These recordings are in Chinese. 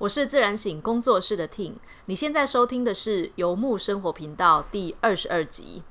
我是自然醒工作室的 Ting，你现在收听的是游牧生活频道第二十二集。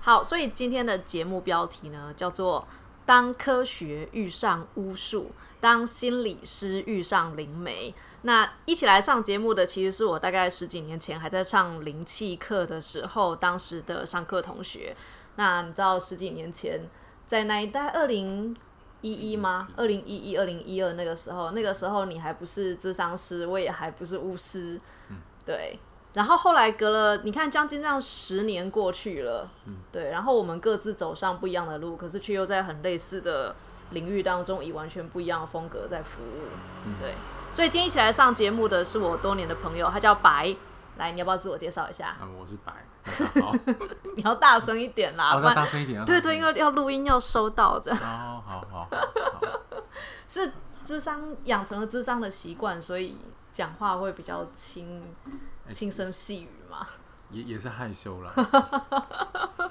好，所以今天的节目标题呢，叫做“当科学遇上巫术，当心理师遇上灵媒”。那一起来上节目的，其实是我大概十几年前还在上灵气课的时候，当时的上课同学。那你知道十几年前在那一代二零一一吗？二零一一、二零一二那个时候，那个时候你还不是智商师，我也还不是巫师，嗯对。然后后来隔了，你看将近这样十年过去了，嗯对。然后我们各自走上不一样的路，可是却又在很类似的领域当中，以完全不一样的风格在服务，嗯对。所以今天一起来上节目的是我多年的朋友，他叫白。来，你要不要自我介绍一下？嗯，我是白。好，你要大声一点啦，要大声一点。对对，因为要录音要收到这样。哦，好好。是智商养成了智商的习惯，所以讲话会比较轻。轻声细语嘛，也也是害羞了。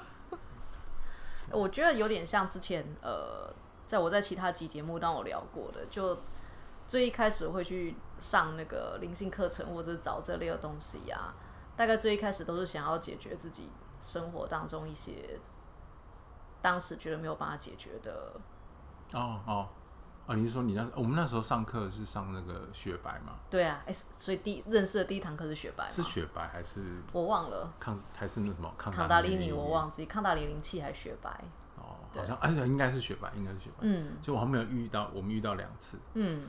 我觉得有点像之前呃，在我在其他集节目当我聊过的，就最一开始会去上那个灵性课程或者找这类的东西呀，大概最一开始都是想要解决自己生活当中一些当时觉得没有办法解决的。哦哦。啊，你是说你那我们那时候上课是上那个雪白吗？对啊，哎，所以第认识的第一堂课是雪白，是雪白还是我忘了？康还是那什么康达里尼？我忘记康达里灵气还是雪白？哦，好像而且应该是雪白，应该是雪白。嗯，就我还没有遇到，我们遇到两次。嗯，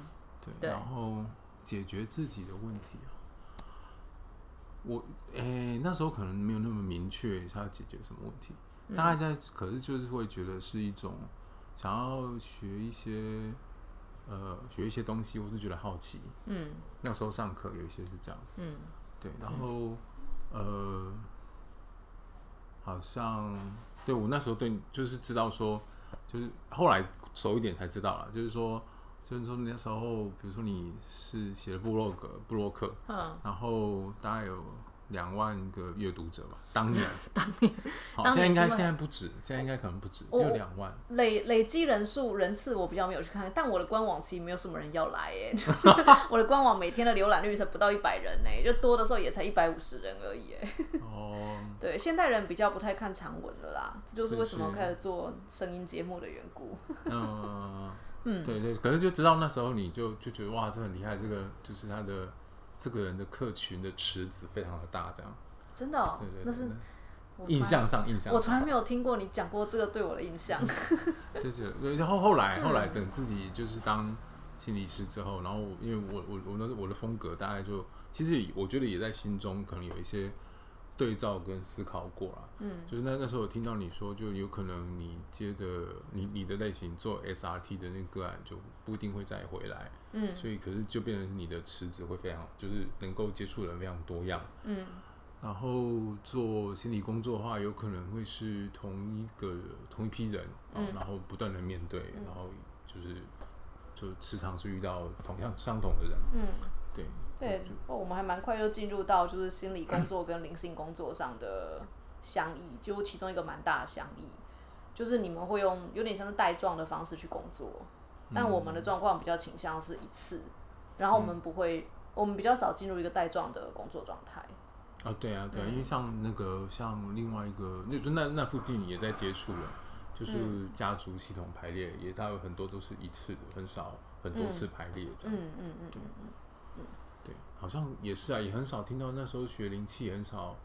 对。然后解决自己的问题啊，我哎那时候可能没有那么明确他要解决什么问题，大概在可是就是会觉得是一种。想要学一些，呃，学一些东西，我是觉得好奇。嗯，那时候上课有一些是这样。嗯，对，然后，呃，好像对我那时候对，就是知道说，就是后来熟一点才知道了，就是说，就是说那时候，比如说你是写了部落格、布洛克，嗯，然后大概有。两万个阅读者吧，当年，当年，好，现在应该现在不止，现在应该可能不止，就两万。累累积人数人次我比较没有去看，但我的官网其实没有什么人要来哎，我的官网每天的浏览率才不到一百人呢，就多的时候也才一百五十人而已哎。哦，对，现代人比较不太看长文了啦，这就是为什么开始做声音节目的缘故。嗯嗯，对对，可是就知道那时候你就就觉得哇，这很厉害，这个就是他的。这个人的客群的池子非常的大，这样真的，对对，那是印象上印象，我从来没有听过你讲过这个对我的印象。就是然后后来后来等自己就是当心理师之后，然后因为我我我的我的风格大概就其实我觉得也在心中可能有一些。对照跟思考过了，嗯，就是那那时候我听到你说，就有可能你接的你你的类型做 SRT 的那个案就不一定会再回来，嗯，所以可是就变成你的池子会非常，就是能够接触的人非常多样，嗯，然后做心理工作的话，有可能会是同一个同一批人，嗯，然后不断的面对，然后就是就时常是遇到同样相同的人，嗯，对。对，哦，我们还蛮快就进入到就是心理工作跟灵性工作上的相异，就其中一个蛮大的相异，就是你们会用有点像是带状的方式去工作，但我们的状况比较倾向是一次，然后我们不会，我们比较少进入一个带状的工作状态。啊，对啊，对，因为像那个像另外一个，那就那那附近也在接触了，就是家族系统排列，也大有很多都是一次的，很少很多次排列这样。嗯嗯嗯，对。对，好像也是啊，也很少听到那时候学灵气，很少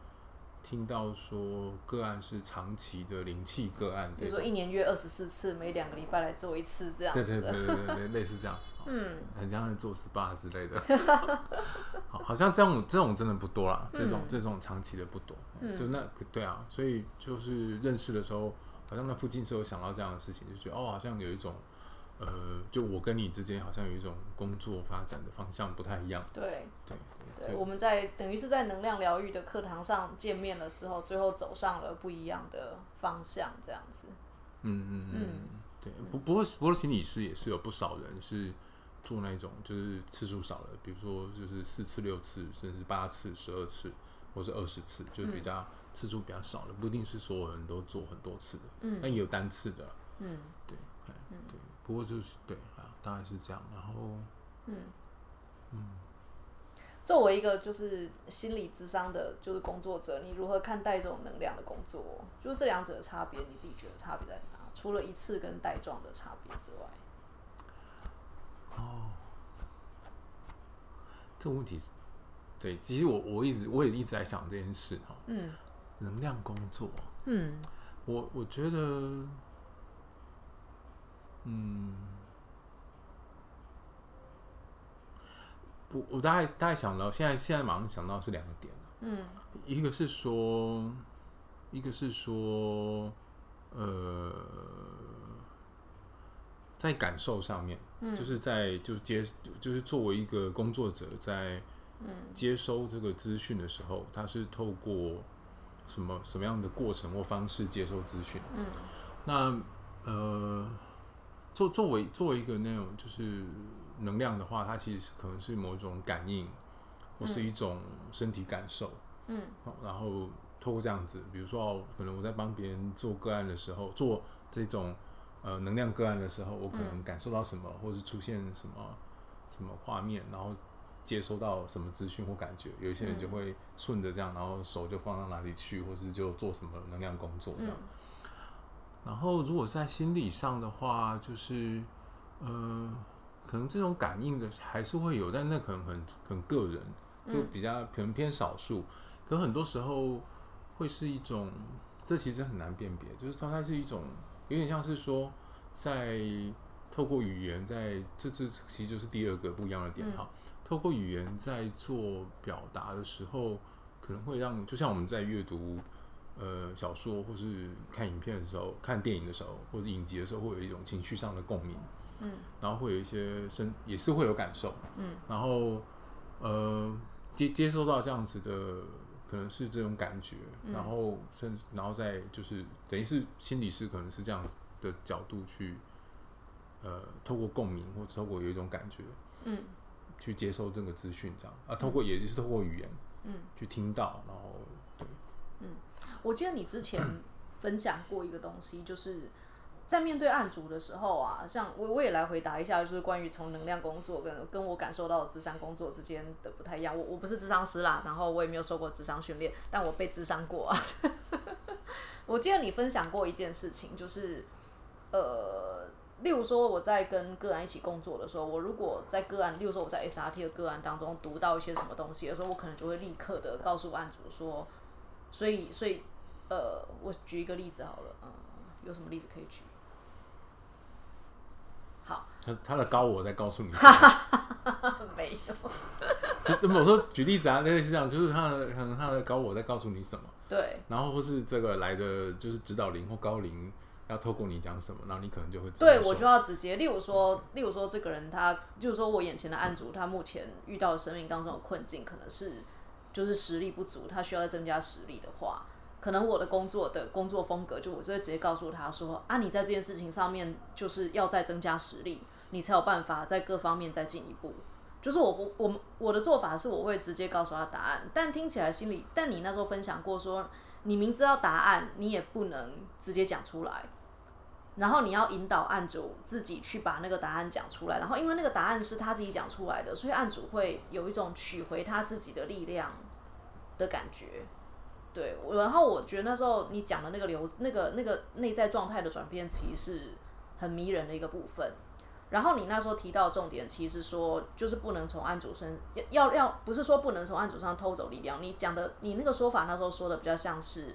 听到说个案是长期的灵气个案，比如说一年约二十四次，每两个礼拜来做一次这样子对对对对对，类似这样，嗯，很像做 SPA 之类的，好，好像这种这种真的不多啦，这种这种长期的不多，就那对啊，所以就是认识的时候，好像那附近是有想到这样的事情，就觉得哦，好像有一种。呃，就我跟你之间好像有一种工作发展的方向不太一样。对对对，我们在等于是在能量疗愈的课堂上见面了之后，最后走上了不一样的方向，这样子。嗯嗯嗯，对。不不过不过心理师也是有不少人是做那种就是次数少的，比如说就是四次、六次，甚至八次、十二次，或是二十次，就是比较次数比较少的，不一定是所有人都做很多次的，嗯，但也有单次的，嗯，对，嗯，对，不过就是对啊，大概是这样，然后，嗯，嗯，作为一个就是心理智商的，就是工作者，你如何看待这种能量的工作？就是这两者的差别，你自己觉得差别在哪？除了一次跟带状的差别之外。哦，这个问题是，对，其实我我一直我也一直在想这件事哈。嗯，能量工作，嗯，我我觉得，嗯，不我大概大概想到，现在现在马上想到是两个点嗯，一个是说，一个是说，呃。在感受上面，就是在就接就是作为一个工作者，在接收这个资讯的时候，他是透过什么什么样的过程或方式接收资讯？嗯，那呃，作作为作为一个那种就是能量的话，它其实可能是某一种感应，或是一种身体感受。嗯，然后透过这样子，比如说，可能我在帮别人做个案的时候，做这种。呃，能量个案的时候，我可能感受到什么，或是出现什么什么画面，然后接收到什么资讯或感觉，有一些人就会顺着这样，然后手就放到哪里去，或是就做什么能量工作这样。然后，如果在心理上的话，就是呃，可能这种感应的还是会有，但那可能很很个人，就比较可能偏少数。可很多时候会是一种，这其实很难辨别，就是说它是一种。有点像是说，在透过语言，在这这其实就是第二个不一样的点哈。透过语言在做表达的时候，可能会让就像我们在阅读呃小说或是看影片的时候、看电影的时候，或者影集的时候，会有一种情绪上的共鸣。嗯。然后会有一些身也是会有感受。嗯。然后呃接接收到这样子的。可能是这种感觉，然后甚至然后再就是等于是心理师可能是这样的角度去，呃，透过共鸣或者透过有一种感觉，嗯，去接受这个资讯，这样啊，透过也就是透过语言，嗯，去听到，然后对，嗯，我记得你之前分享过一个东西，就是。在面对案主的时候啊，像我我也来回答一下，就是关于从能量工作跟跟我感受到的智商工作之间的不太一样。我我不是智商师啦，然后我也没有受过智商训练，但我被智商过啊。我记得你分享过一件事情，就是呃，例如说我在跟个案一起工作的时候，我如果在个案，例如说我在 SRT 的个案当中读到一些什么东西的时候，我可能就会立刻的告诉案主说，所以所以呃，我举一个例子好了，嗯，有什么例子可以举？好他他的高我在告诉你，没有。这我说举例子啊，类似这样，就是他的可能他的高我在告诉你什么，对。然后或是这个来的就是指导灵或高灵要透过你讲什么，然后你可能就会对我就要直接，例如说，例如说这个人他就是说我眼前的案主，他目前遇到生命当中的困境，可能是就是实力不足，他需要再增加实力的话。可能我的工作的工作风格，就我就会直接告诉他说：啊，你在这件事情上面就是要再增加实力，你才有办法在各方面再进一步。就是我我我的做法是，我会直接告诉他答案。但听起来心里，但你那时候分享过说，你明知道答案，你也不能直接讲出来，然后你要引导案主自己去把那个答案讲出来。然后因为那个答案是他自己讲出来的，所以案主会有一种取回他自己的力量的感觉。对，然后我觉得那时候你讲的那个流、那个、那个内在状态的转变，其实是很迷人的一个部分。然后你那时候提到重点，其实说就是不能从案主身要要，不是说不能从案主上偷走力量。你讲的，你那个说法那时候说的比较像是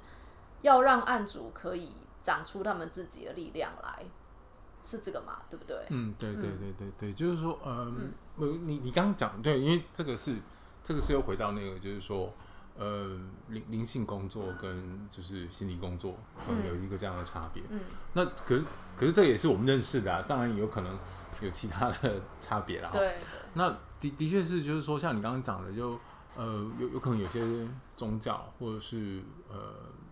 要让案主可以长出他们自己的力量来，是这个嘛？对不对？嗯，对对对对对，就是说，嗯，你你刚刚讲对，因为这个是这个是又回到那个，就是说。呃，灵灵性工作跟就是心理工作，可能有一个这样的差别。嗯，那可是可是这也是我们认识的啊，当然有可能有其他的差别啦。对，那的的确是，就是说像你刚刚讲的，就呃，有有可能有些宗教或者是呃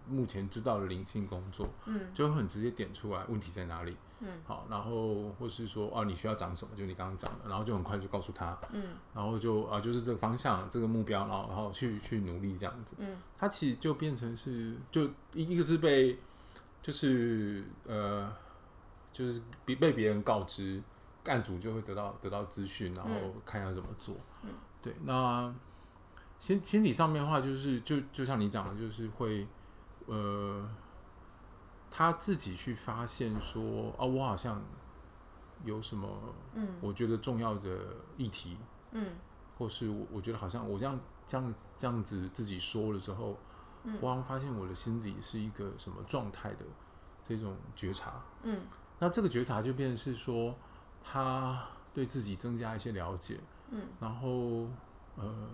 目前知道的灵性工作，嗯，就会很直接点出来问题在哪里，嗯，好，然后或是说哦你需要长什么，就你刚刚讲的，然后就很快就告诉他，嗯，然后就啊就是这个方向这个目标，然后然后去去努力这样子，嗯，他其实就变成是就一一个是被就是呃就是被被别人告知，干主就会得到得到资讯，然后看要怎么做，嗯，对，那。心心理上面的话，就是就就像你讲的，就是会，呃，他自己去发现说，啊，我好像有什么，嗯，我觉得重要的议题，嗯，或是我我觉得好像我这样这样这样子自己说了之后，嗯，我好像发现我的心里是一个什么状态的这种觉察，嗯，那这个觉察就变成是说，他对自己增加一些了解，嗯，然后呃。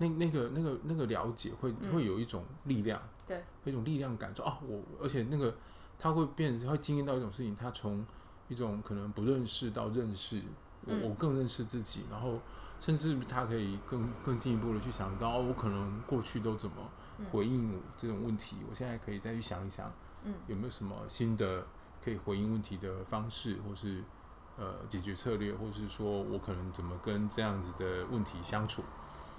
那那个那个那个了解会会有一种力量，对，一种力量感，说啊，我而且那个他会变，他会经验到一种事情，他从一种可能不认识到认识，我我更认识自己，然后甚至他可以更更进一步的去想到，我可能过去都怎么回应这种问题，我现在可以再去想一想，嗯，有没有什么新的可以回应问题的方式，或是呃解决策略，或是说我可能怎么跟这样子的问题相处，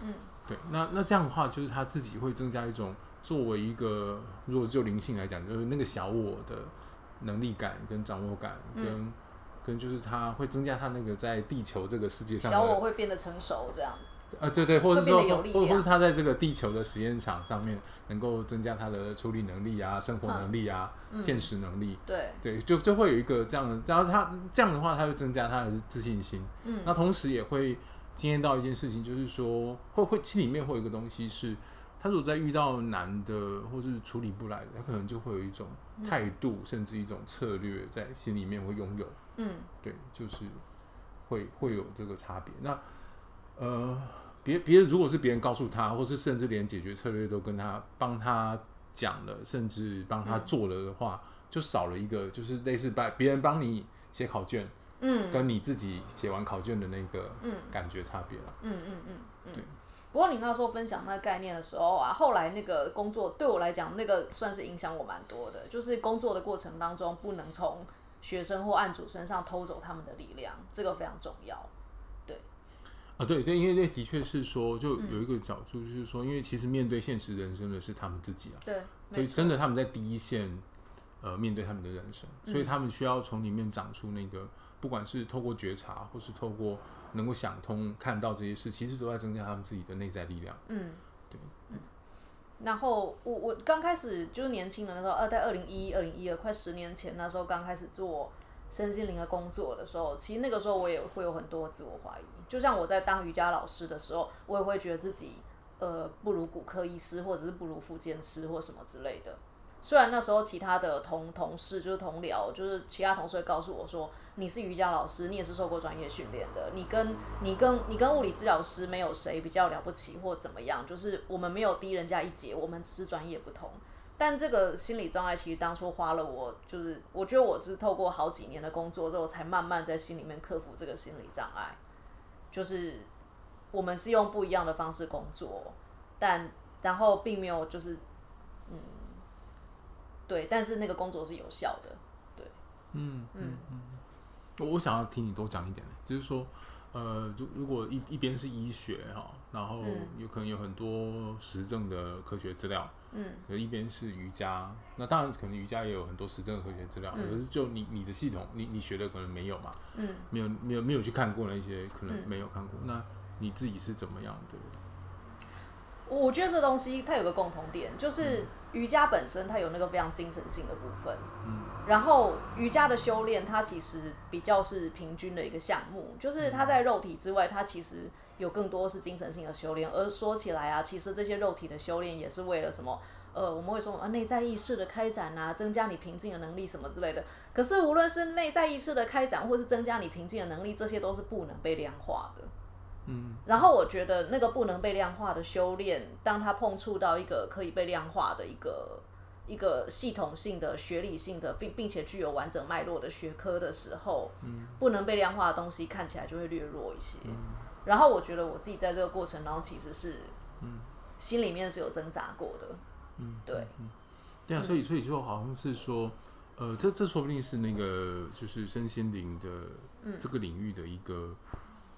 嗯。对，那那这样的话，就是他自己会增加一种作为一个，如果就灵性来讲，就是那个小我的能力感跟掌握感，跟跟就是他会增加他那个在地球这个世界上，小我会变得成熟，这样。啊，对对，或者是说，或或是他在这个地球的实验场上面，能够增加他的处理能力啊，生活能力啊，现实能力。对对，就就会有一个这样的，然后他这样的话，他会增加他的自信心。嗯，那同时也会。经验到一件事情，就是说会会心里面会有一个东西是，他如果在遇到难的或是处理不来的，他可能就会有一种态度，甚至一种策略在心里面会拥有。嗯，对，就是会会有这个差别。那呃，别别人如果是别人告诉他，或是甚至连解决策略都跟他帮他讲了，甚至帮他做了的话，就少了一个，就是类似把别人帮你写考卷。嗯，跟你自己写完考卷的那个感觉差别了。嗯嗯嗯嗯，对。不过你那时候分享那个概念的时候啊，后来那个工作对我来讲，那个算是影响我蛮多的。就是工作的过程当中，不能从学生或案主身上偷走他们的力量，这个非常重要。对。啊，对对，因为那的确是说，就有一个角度，就是说，因为其实面对现实人生的是他们自己啊。对。所以真的他们在第一线，呃，面对他们的人生，所以他们需要从里面长出那个。不管是透过觉察，或是透过能够想通、看到这些事，其实都在增加他们自己的内在力量。嗯，对，嗯。然后我我刚开始就是年轻人的时候，二在二零一一、二零一二，快十年前那时候刚开始做身心灵的工作的时候，其实那个时候我也会有很多自我怀疑。就像我在当瑜伽老师的时候，我也会觉得自己呃不如骨科医师，或者是不如复健师或什么之类的。虽然那时候其他的同同事就是同僚，就是其他同事会告诉我说，你是瑜伽老师，你也是受过专业训练的，你跟你跟你跟物理治疗师没有谁比较了不起或怎么样，就是我们没有低人家一截，我们只是专业不同。但这个心理障碍其实当初花了我，就是我觉得我是透过好几年的工作之后，才慢慢在心里面克服这个心理障碍。就是我们是用不一样的方式工作，但然后并没有就是嗯。对，但是那个工作是有效的，对，嗯。嗯嗯，我我想要听你多讲一点，就是说，呃，如如果一一边是医学哈，然后有可能有很多实证的科学资料，嗯，可一边是瑜伽，那当然可能瑜伽也有很多实证的科学资料，可是就你你的系统，你你学的可能没有嘛，嗯，没有没有没有去看过那些，可能没有看过，那你自己是怎么样的？我觉得这东西它有个共同点，就是瑜伽本身它有那个非常精神性的部分，嗯，然后瑜伽的修炼它其实比较是平均的一个项目，就是它在肉体之外，它其实有更多是精神性的修炼。而说起来啊，其实这些肉体的修炼也是为了什么？呃，我们会说啊，内在意识的开展啊，增加你平静的能力什么之类的。可是无论是内在意识的开展，或是增加你平静的能力，这些都是不能被量化的。嗯，然后我觉得那个不能被量化的修炼，当它碰触到一个可以被量化的一个一个系统性的学理性的，并并且具有完整脉络的学科的时候，嗯，不能被量化的东西看起来就会略弱一些。然后我觉得我自己在这个过程当中其实是嗯，心里面是有挣扎过的，嗯，对，嗯，对啊，所以所以就好像是说，呃，这这说不定是那个就是身心灵的这个领域的一个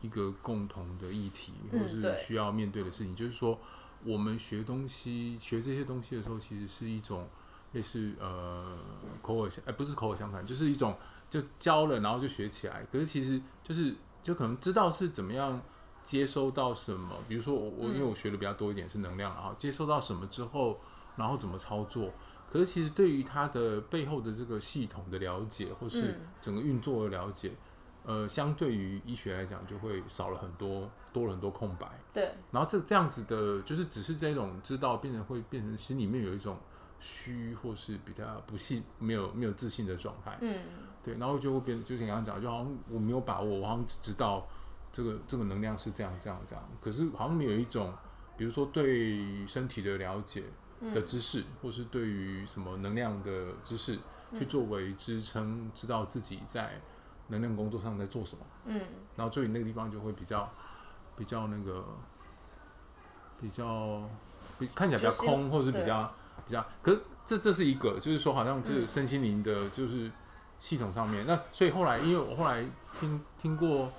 一个共同的议题，或是需要面对的事情，就是说我们学东西学这些东西的时候，其实是一种类似呃口耳相，哎，不是口耳相传，就是一种就教了，然后就学起来，可是其实就是就可能知道是怎么样。接收到什么？比如说我我因为我学的比较多一点是能量啊，接收到什么之后，然后怎么操作？可是其实对于它的背后的这个系统的了解，或是整个运作的了解，呃，相对于医学来讲，就会少了很多，多了很多空白。对。然后这这样子的，就是只是这种知道，变成会变成心里面有一种虚，或是比较不信、没有没有自信的状态。嗯。对，然后就会变，就像刚刚讲，就好像我没有把握，我好像只知道。这个这个能量是这样这样这样，可是好像没有一种，比如说对身体的了解的知识，或是对于什么能量的知识，去作为支撑，知道自己在能量工作上在做什么。嗯，然后所以那个地方就会比较比较那个比较比看起来比较空，或者是比较比较，可是这这是一个，就是说好像这身心灵的，就是系统上面。那所以后来，因为我后来听听过。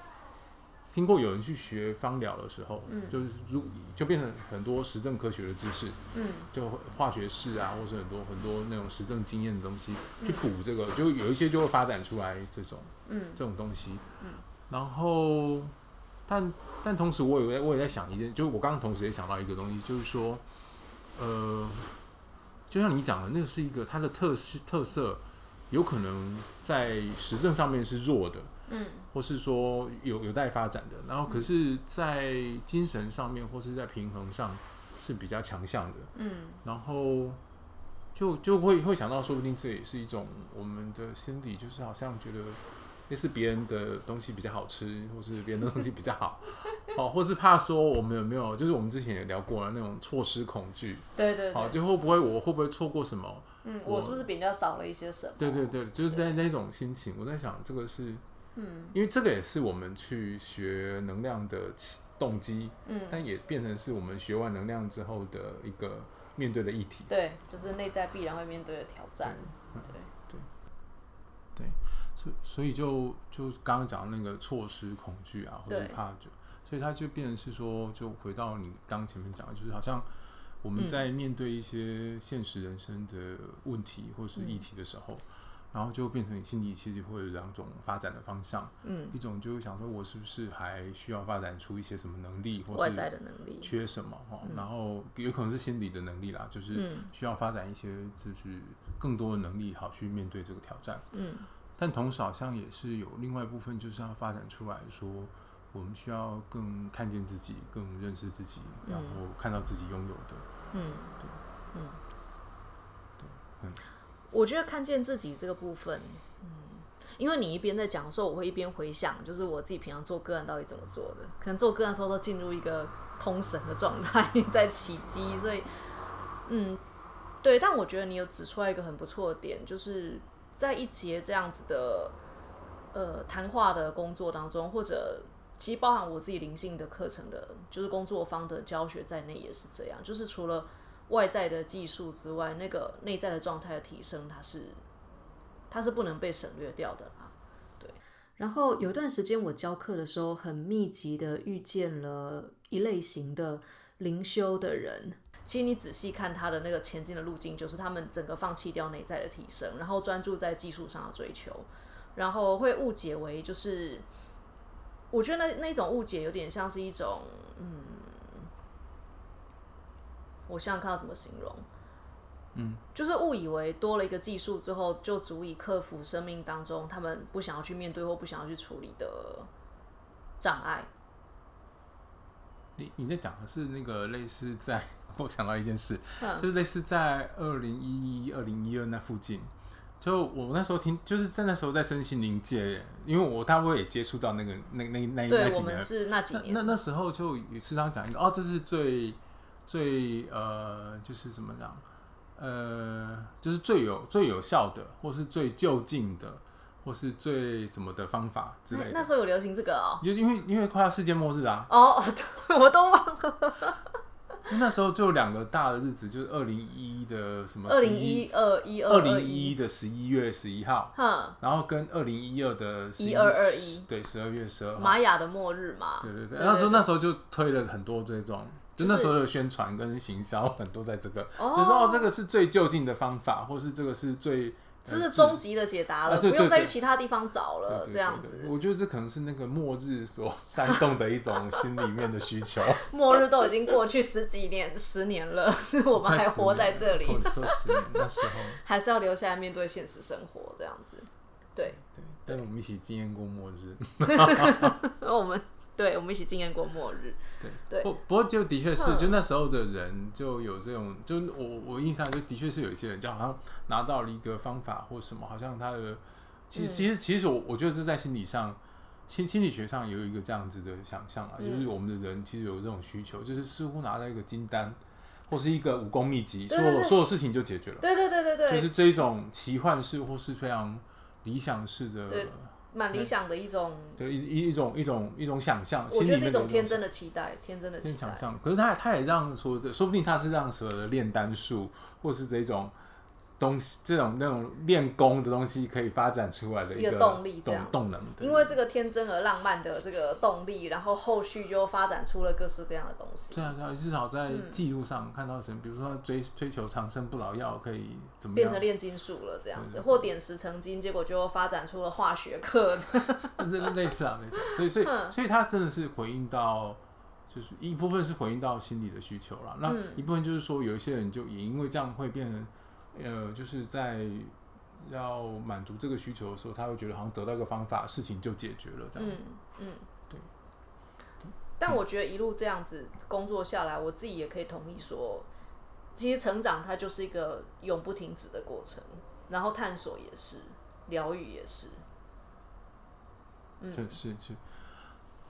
听过有人去学芳疗的时候，就是如就变成很多实证科学的知识，嗯，就化学式啊，或是很多很多那种实证经验的东西去补这个，就有一些就会发展出来这种，嗯，这种东西，嗯，然后，但但同时我也我也在想一件，就是我刚刚同时也想到一个东西，就是说，呃，就像你讲的，那个是一个它的特特色，有可能在实证上面是弱的。嗯，或是说有有待发展的，然后可是，在精神上面或是在平衡上是比较强项的，嗯，然后就就会会想到，说不定这也是一种我们的心理，就是好像觉得那是别人的东西比较好吃，或是别人的东西比较好，哦，或是怕说我们有没有，就是我们之前也聊过了那种错失恐惧，对对，好，就会不会我会不会错过什么？嗯，我是不是比人家少了一些什么？对对对，就是那那种心情，我在想这个是。嗯，因为这个也是我们去学能量的动机，嗯，但也变成是我们学完能量之后的一个面对的议题。对，就是内在必然会面对的挑战。对对对，所以所以就就刚刚讲那个错失恐惧啊，或者怕就，所以它就变成是说，就回到你刚前面讲的，就是好像我们在面对一些现实人生的问题或是议题的时候。然后就变成你心里其实会有两种发展的方向，嗯，一种就是想说，我是不是还需要发展出一些什么能力，或外在的能力，缺什么哈？然后有可能是心理的能力啦，就是需要发展一些就是更多的能力，好去面对这个挑战。嗯，但同时好像也是有另外一部分，就是要发展出来说，我们需要更看见自己，更认识自己，然后看到自己拥有的。嗯，对，嗯，对，嗯。我觉得看见自己这个部分，嗯，因为你一边在讲的时候，我会一边回想，就是我自己平常做个案到底怎么做的，可能做个案的时候都进入一个通神的状态，在起机，所以，嗯，对。但我觉得你有指出来一个很不错的点，就是在一节这样子的呃谈话的工作当中，或者其实包含我自己灵性的课程的，就是工作方的教学在内也是这样，就是除了。外在的技术之外，那个内在的状态的提升，它是它是不能被省略掉的啦。对。然后有一段时间我教课的时候，很密集的遇见了一类型的灵修的人。其实你仔细看他的那个前进的路径，就是他们整个放弃掉内在的提升，然后专注在技术上的追求，然后会误解为就是，我觉得那那种误解有点像是一种嗯。我想想看要怎么形容，嗯，就是误以为多了一个技术之后，就足以克服生命当中他们不想要去面对或不想要去处理的障碍。你你在讲的是那个类似在，我想到一件事，就是类似在二零一一、二零一二那附近，就我那时候听，就是在那时候在身心灵界，因为我大部分也接触到那个那那那那几年，是那几年，那那时候就时常讲一个哦，这是最。最呃，就是怎么讲？呃，就是最有最有效的，或是最就近的，或是最什么的方法之类的。那时候有流行这个哦，就因为因为快要世界末日啊。哦，我都忘了。就那时候就两个大的日子，就是二零一的什么？二零一二一二零一一的十一月十一号，然后跟二零一二的一二二一，对，十二月十二，玛雅的末日嘛。对对对，那时候那时候就推了很多这种，就那时候的宣传跟行销很多在这个，就说哦，这个是最就近的方法，或是这个是最。这是终极的解答了，不用再去其他地方找了。这样子，我觉得这可能是那个末日所 煽动的一种心里面的需求。末日都已经过去十几年、十年了，我们还活在这里。说十年那时候，还是要留下来面对现实生活，这样子。对对，但是我们一起经验过末日。我们。对，我们一起经验过末日。对。对，不不过就的确是，就那时候的人就有这种，就我我印象就的确是有一些人，就好像拿到了一个方法或什么，好像他的，其实其实其实我我觉得是在心理上，心心理学上有一个这样子的想象啊，就是我们的人其实有这种需求，就是似乎拿到一个金丹或是一个武功秘籍，所有所有事情就解决了。对对对对对，就是这一种奇幻式或是非常理想式的。蛮理想的一种，对一一种一种一种想象，我觉得是一种天真的期待，天真的期待。想象，可是他他也让说的，说不定他是让所有的炼丹术，或是这种。东西这种那种练功的东西可以发展出来的一个动力，这样动能。因为这个天真而浪漫的这个动力，然后后续就发展出了各式各样的东西。对啊，对啊，至少在记录上看到什么，比如说追追求长生不老药可以怎么变成炼金术了这样子，或点石成金，结果就发展出了化学课，这 类似啊，类似。所以，所以，所以他真的是回应到，就是一部分是回应到心理的需求了，那一部分就是说有一些人就也因为这样会变成。呃，就是在要满足这个需求的时候，他会觉得好像得到一个方法，事情就解决了这样。嗯嗯，对。但我觉得一路这样子工作下来，我自己也可以同意说，其实成长它就是一个永不停止的过程，然后探索也是，疗愈也是。嗯，对，是是。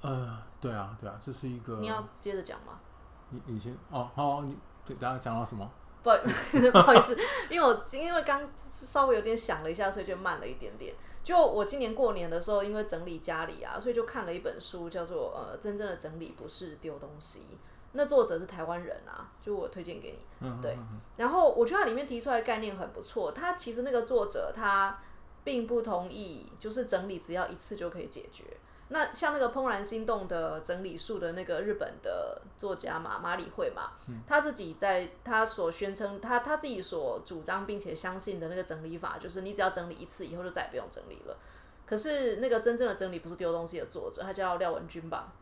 呃，对啊，对啊，这是一个。你要接着讲吗？你你先哦，好，你对大家讲到什么？不 不好意思，因为我因为刚稍微有点想了一下，所以就慢了一点点。就我今年过年的时候，因为整理家里啊，所以就看了一本书，叫做《呃，真正的整理不是丢东西》。那作者是台湾人啊，就我推荐给你。对，然后我觉得它里面提出来的概念很不错。他其实那个作者他并不同意，就是整理只要一次就可以解决。那像那个《怦然心动》的整理术的那个日本的作家嘛，马里会嘛，他自己在他所宣称他他自己所主张并且相信的那个整理法，就是你只要整理一次以后就再也不用整理了。可是那个真正的整理不是丢东西的作者，他叫廖文君吧。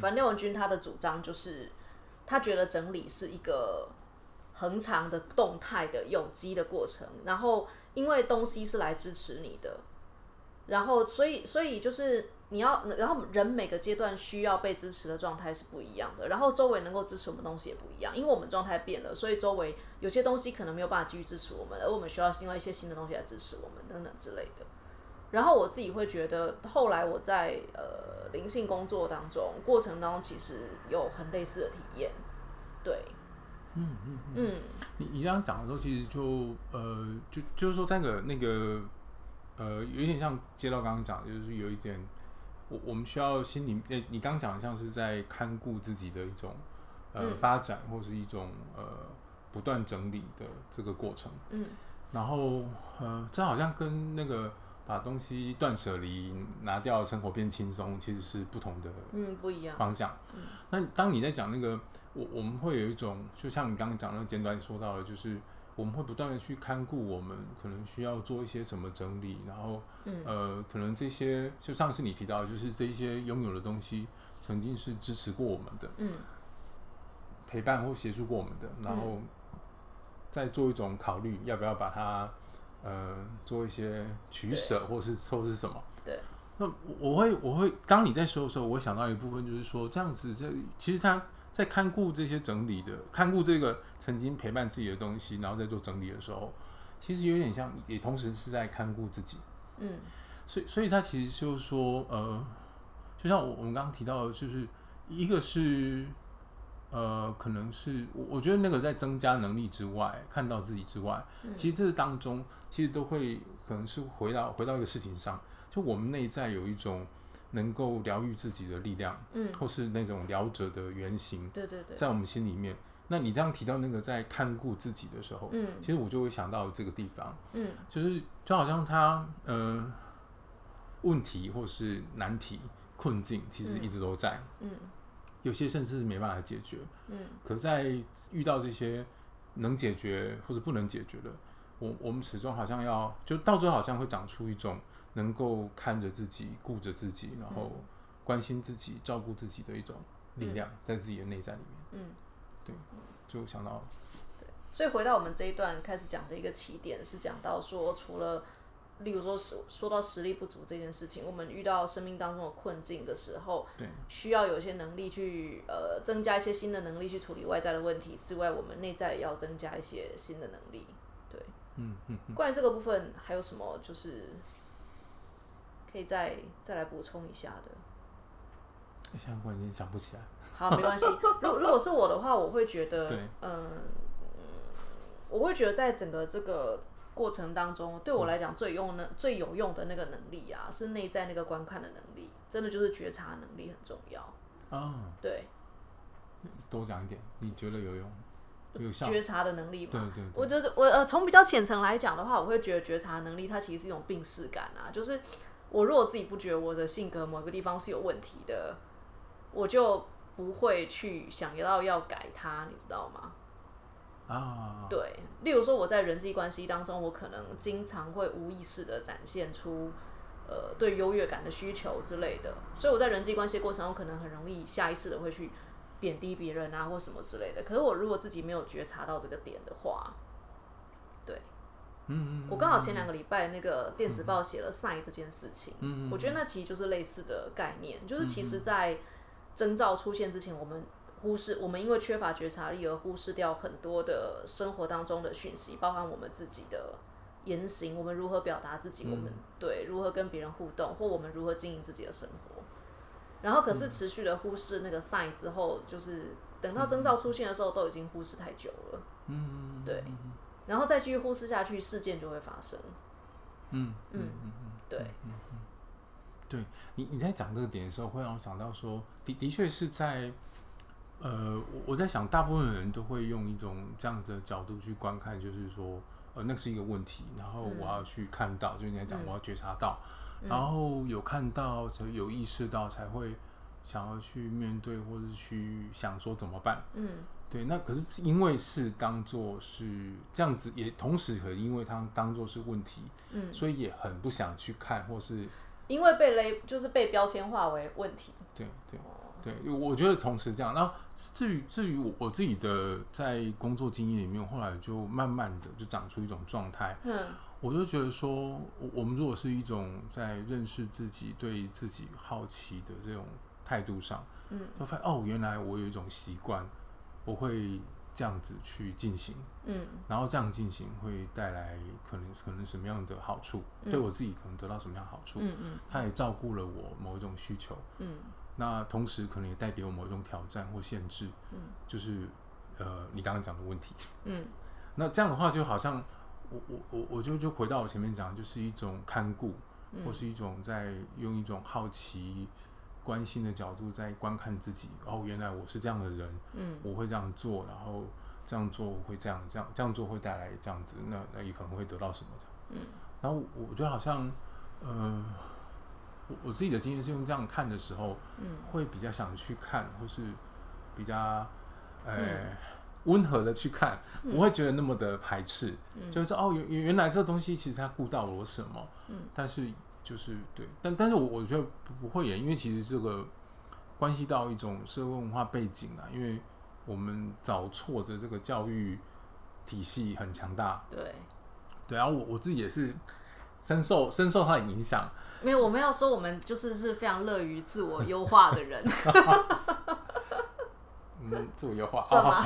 反正廖文君他的主张就是，他觉得整理是一个恒长的动态的有机的过程，然后因为东西是来支持你的，然后所以所以就是。你要，然后人每个阶段需要被支持的状态是不一样的，然后周围能够支持我们东西也不一样，因为我们状态变了，所以周围有些东西可能没有办法继续支持我们，而我们需要另外一些新的东西来支持我们等等之类的。然后我自己会觉得，后来我在呃灵性工作当中过程当中，其实有很类似的体验。对，嗯嗯嗯，你你这样讲的时候，其实就呃就就是说那个那个呃有点像接到刚刚讲，就是有一点。我我们需要心里，诶，你刚讲的像是在看顾自己的一种呃发展，或是一种呃不断整理的这个过程。嗯，然后呃，这好像跟那个把东西断舍离、拿掉，生活变轻松，其实是不同的，嗯，不一样方向。嗯，那当你在讲那个，我我们会有一种，就像你刚刚讲那个简短说到的，就是。我们会不断的去看顾我们可能需要做一些什么整理，然后，呃，可能这些就上次你提到，就是这一些拥有的东西曾经是支持过我们的，嗯，陪伴或协助过我们的，然后再做一种考虑，要不要把它，呃，做一些取舍，或是或是什么？对。那我会我会当你在说的时候，我想到一部分就是说，这样子，这其实它。在看顾这些整理的，看顾这个曾经陪伴自己的东西，然后在做整理的时候，其实有点像，也同时是在看顾自己。嗯，所以，所以他其实就是说，呃，就像我我们刚刚提到的，就是一个是，呃，可能是我我觉得那个在增加能力之外，看到自己之外，其实这当中其实都会可能是回到回到一个事情上，就我们内在有一种。能够疗愈自己的力量，嗯，或是那种疗者的原型，对对对，在我们心里面，那你这样提到那个在看顾自己的时候，嗯，其实我就会想到这个地方，嗯，就是就好像他呃问题或是难题困境，其实一直都在，嗯，有些甚至没办法解决，嗯，可在遇到这些能解决或者不能解决的，我我们始终好像要就到最后好像会长出一种能够看着自己、顾着自己，然后关心自己、照顾自己的一种力量，在自己的内在里面，嗯。对，就想到，对，所以回到我们这一段开始讲的一个起点，是讲到说，除了，例如说实说到实力不足这件事情，我们遇到生命当中的困境的时候，对，需要有一些能力去呃增加一些新的能力去处理外在的问题之外，我们内在也要增加一些新的能力，对，嗯嗯。关于这个部分，还有什么就是可以再再来补充一下的？现在我已经想不起来。好，没关系。如如果是我的话，我会觉得，嗯，我会觉得在整个这个过程当中，对我来讲最用的、最有用的那个能力啊，是内在那个观看的能力，真的就是觉察能力很重要。啊，对。多讲一点，你觉得有用？有觉察的能力嘛？对对。我觉得我呃，从比较浅层来讲的话，我会觉得觉察能力它其实是一种病视感啊，就是我如果自己不觉得我的性格某个地方是有问题的，我就。不会去想要要改它，你知道吗？啊，对，例如说我在人际关系当中，我可能经常会无意识的展现出呃对优越感的需求之类的，所以我在人际关系过程中可能很容易下意识的会去贬低别人啊或什么之类的。可是我如果自己没有觉察到这个点的话，对，嗯嗯，我刚好前两个礼拜那个电子报写了赛这件事情，嗯嗯，我觉得那其实就是类似的概念，就是其实在。征兆出现之前，我们忽视我们因为缺乏觉察力而忽视掉很多的生活当中的讯息，包含我们自己的言行，我们如何表达自己，我们对如何跟别人互动，或我们如何经营自己的生活。然后可是持续的忽视那个 sign 之后，就是等到征兆出现的时候，都已经忽视太久了。嗯，对。然后再继续忽视下去，事件就会发生。嗯嗯嗯嗯，对。嗯嗯对你，你在讲这个点的时候，会让我想到说，的的确是在，呃，我我在想，大部分人都会用一种这样的角度去观看，就是说，呃，那是一个问题，然后我要去看到，就你在讲，我要觉察到，然后有看到，才有意识到，才会想要去面对，或者去想说怎么办。嗯，对，那可是因为是当做是这样子，也同时可因为它当做是问题，嗯，所以也很不想去看，或是。因为被勒，就是被标签化为问题。对对对，我觉得同时这样。那至于至于我我自己的在工作经验里面，后来就慢慢的就长出一种状态。嗯，我就觉得说，我我们如果是一种在认识自己、对自己好奇的这种态度上，嗯，就发现哦，原来我有一种习惯，我会。这样子去进行，嗯，然后这样进行会带来可能可能什么样的好处？对我自己可能得到什么样好处？嗯嗯，它也照顾了我某一种需求，嗯，那同时可能也带给我某一种挑战或限制，嗯，就是呃你刚刚讲的问题，嗯，那这样的话就好像我我我我就就回到我前面讲，就是一种看顾，或是一种在用一种好奇。关心的角度在观看自己哦，原来我是这样的人，嗯，我会这样做，然后这样做会这样，这样这样做会带来这样子，那那也可能会得到什么的，嗯，然后我觉得好像，呃，我我自己的经验是用这样看的时候，嗯，会比较想去看，或是比较呃温和的去看，不会觉得那么的排斥，就是说哦，原原来这东西其实它顾到了我什么，嗯，但是。就是对，但但是我我觉得不会耶，因为其实这个关系到一种社会文化背景啊，因为我们找错的这个教育体系很强大，对，对啊，我我自己也是深受深受它的影响。没有，我们要说我们就是是非常乐于自我优化的人。嗯，自我优化，算吗？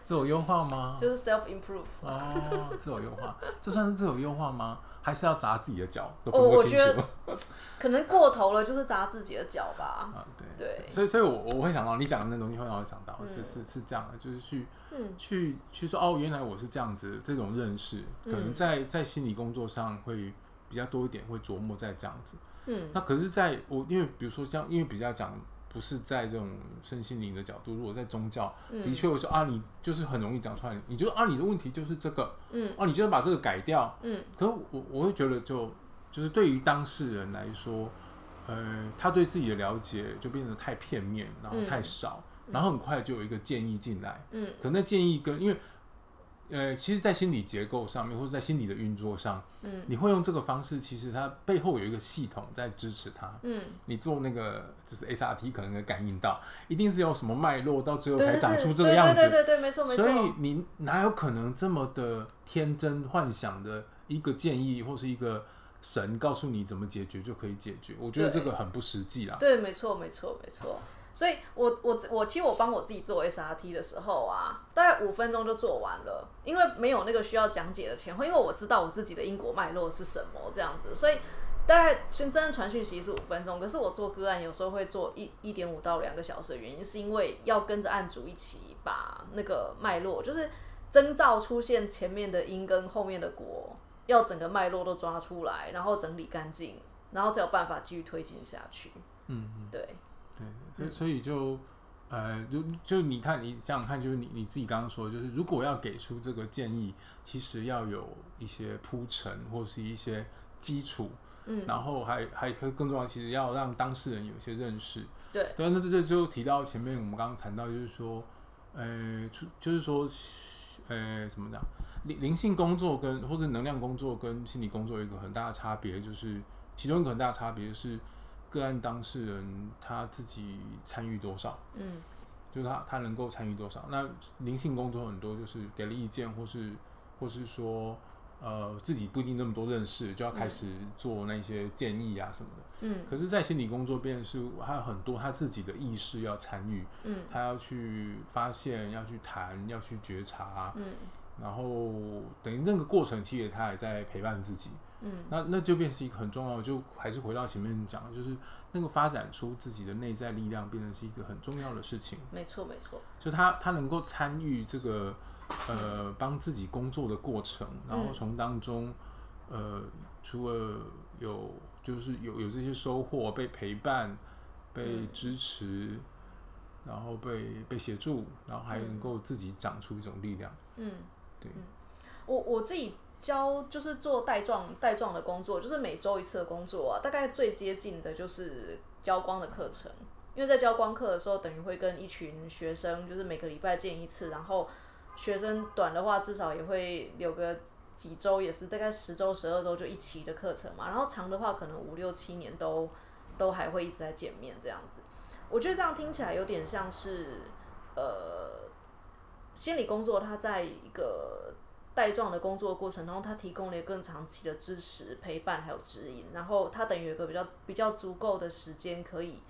自我优化吗？就是 self improve。哦，自我优化，这算是自我优化吗？还是要砸自己的脚？哦，我觉得可能过头了，就是砸自己的脚吧。啊，对对。所以，所以我我会想到你讲的那东西，会让我想到是是是这样的，就是去去去说哦，原来我是这样子，这种认识，可能在在心理工作上会比较多一点，会琢磨在这样子。嗯。那可是，在我因为比如说像因为比较讲。不是在这种身心灵的角度，如果在宗教，的确我说啊，你就是很容易讲出来，你就啊，你的问题就是这个，嗯，啊，你就要把这个改掉，嗯，可是我我会觉得就就是对于当事人来说，呃，他对自己的了解就变得太片面，然后太少，然后很快就有一个建议进来，嗯，可那建议跟因为。呃，其实，在心理结构上面，或者在心理的运作上，嗯，你会用这个方式，其实它背后有一个系统在支持它，嗯，你做那个就是 SRT 可能会感应到，一定是有什么脉络，到最后才长出这个样子，对对对，没错没错。所以你哪有可能这么的天真幻想的一个建议，或是一个神告诉你怎么解决就可以解决？我觉得这个很不实际啦。对，没错没错没错。所以，我我我其实我帮我自己做 SRT 的时候啊，大概五分钟就做完了，因为没有那个需要讲解的前后，因为我知道我自己的因果脉络是什么这样子，所以大概真正传讯息是五分钟，可是我做个案有时候会做一一点五到两个小时的原因，是因为要跟着案主一起把那个脉络，就是征兆出现前面的因跟后面的果，要整个脉络都抓出来，然后整理干净，然后才有办法继续推进下去。嗯嗯，对。对，所以所以就，呃，就就你看，你想想看，就是你你自己刚刚说，就是如果要给出这个建议，其实要有一些铺陈或是一些基础，嗯，然后还还可更重要，其实要让当事人有一些认识，对，对，那这这就提到前面我们刚刚谈到，就是说，呃，就是说，呃，怎么讲，灵灵性工作跟或者能量工作跟心理工作有一个很大的差别，就是其中一个很大的差别是。个案当事人他自己参与多少？嗯，就是他他能够参与多少？那灵性工作很多就是给了意见，或是或是说呃自己不一定那么多认识，就要开始做那些建议啊什么的。嗯，可是，在心理工作变是还有很多他自己的意识要参与，嗯，他要去发现，要去谈，要去觉察，嗯，然后等于那个过程，其实他也在陪伴自己。嗯，那那就变是一个很重要，就还是回到前面讲，就是那个发展出自己的内在力量，变成是一个很重要的事情。没错，没错。就他他能够参与这个呃帮自己工作的过程，然后从当中呃除了有就是有有这些收获，被陪伴、被支持，然后被被协助，然后还能够自己长出一种力量。嗯，对。我我自己。教就是做带状带状的工作，就是每周一次的工作啊。大概最接近的就是教光的课程，因为在教光课的时候，等于会跟一群学生，就是每个礼拜见一次。然后学生短的话，至少也会有个几周，也是大概十周、十二周就一期的课程嘛。然后长的话，可能五六七年都都还会一直在见面这样子。我觉得这样听起来有点像是呃心理工作，它在一个。带状的工作过程中，他提供了更长期的支持、陪伴还有指引，然后他等于有一个比较比较足够的时间，可以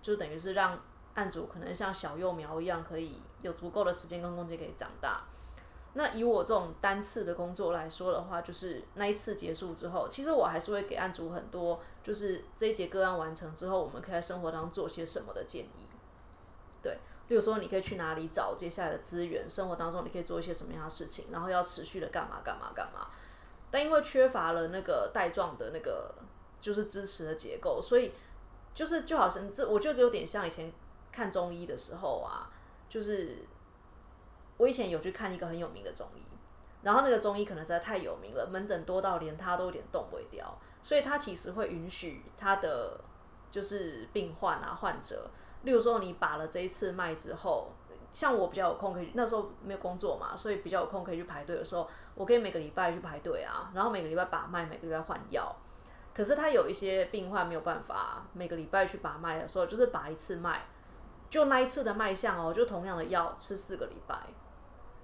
就等于是让案主可能像小幼苗一样，可以有足够的时间跟空间可以长大。那以我这种单次的工作来说的话，就是那一次结束之后，其实我还是会给案主很多，就是这一节个案完成之后，我们可以在生活当中做些什么的建议，对。比如说，你可以去哪里找接下来的资源？生活当中你可以做一些什么样的事情？然后要持续的干嘛干嘛干嘛？但因为缺乏了那个带状的那个就是支持的结构，所以就是就好像这，我觉得有点像以前看中医的时候啊，就是我以前有去看一个很有名的中医，然后那个中医可能实在太有名了，门诊多到连他都有点动不了，所以他其实会允许他的就是病患啊患者。例如说，你把了这一次脉之后，像我比较有空可以，那时候没有工作嘛，所以比较有空可以去排队的时候，我可以每个礼拜去排队啊，然后每个礼拜把脉，每个礼拜换药。可是他有一些病患没有办法每个礼拜去把脉的时候，就是把一次脉，就那一次的脉象哦，就同样的药吃四个礼拜，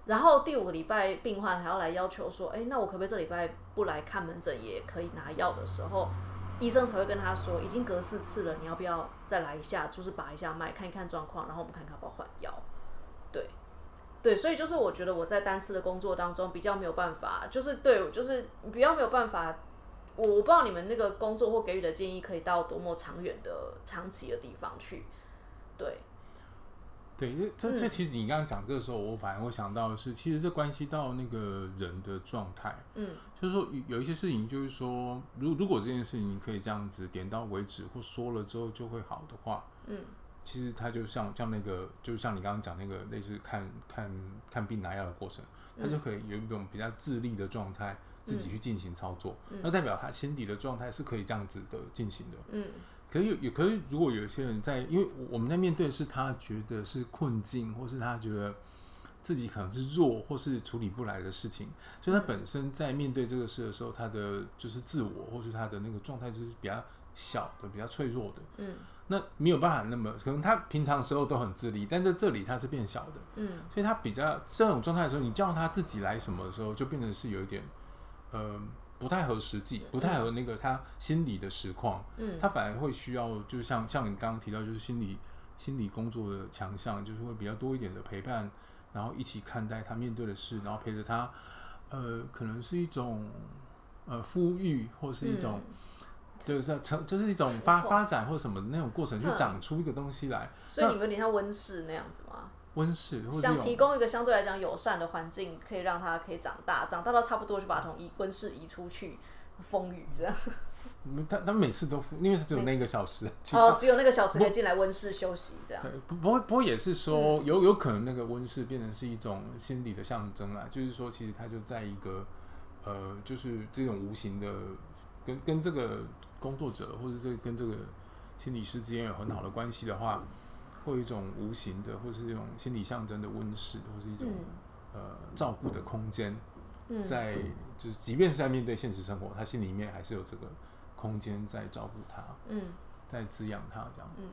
然后第五个礼拜病患还要来要求说，哎，那我可不可以这礼拜不来看门诊也可以拿药的时候？医生才会跟他说，已经隔四次了，你要不要再来一下？就是把一下脉，看一看状况，然后我们看看要不要换药。对，对，所以就是我觉得我在单次的工作当中比较没有办法，就是对，就是比较没有办法。我我不知道你们那个工作或给予的建议可以到多么长远的、长期的地方去。对。对，因为这这其实你刚刚讲这个时候，我反而会想到的是，其实这关系到那个人的状态。嗯，就是说有一些事情，就是说，如如果这件事情你可以这样子点到为止，或说了之后就会好的话，嗯，其实它就像像那个，就像你刚刚讲那个类似看看看病拿药的过程，他就可以有一种比较自立的状态，自己去进行操作，那代表他心底的状态是可以这样子的进行的。嗯，可是有有，可是如果有些人在，因为我们在面对的是他觉得是困境，或是他觉得自己可能是弱，或是处理不来的事情，所以他本身在面对这个事的时候，他的就是自我或是他的那个状态就是比较小的，比较脆弱的。嗯。那没有办法，那么可能他平常时候都很自立，但在这里他是变小的，嗯，所以他比较这种状态的时候，你叫他自己来什么的时候，就变成是有一点，呃，不太合实际，不太合那个他心理的实况，嗯，他反而会需要，就是像像你刚刚提到，就是心理心理工作的强项，就是会比较多一点的陪伴，然后一起看待他面对的事，然后陪着他，呃，可能是一种呃富裕或是一种。就是成，就是一种发发展或什么的那种过程，就长出一个东西来。所以你们有点像温室那样子吗？温室，想提供一个相对来讲友善的环境，可以让它可以长大，长大到差不多就把它从移温室移出去，风雨这样。他他每次都，因为他只有那个小时。哦，只有那个小时可以进来温室休息这样。对，不不过不过也是说，有有可能那个温室变成是一种心理的象征啦，就是说其实它就在一个呃，就是这种无形的跟跟这个。工作者或者这跟这个心理师之间有很好的关系的话，会有一种无形的，或是一种心理象征的温室，或是一种呃照顾的空间，在就是即便是在面对现实生活，他心里面还是有这个空间在照顾他，嗯，在滋养他这样，嗯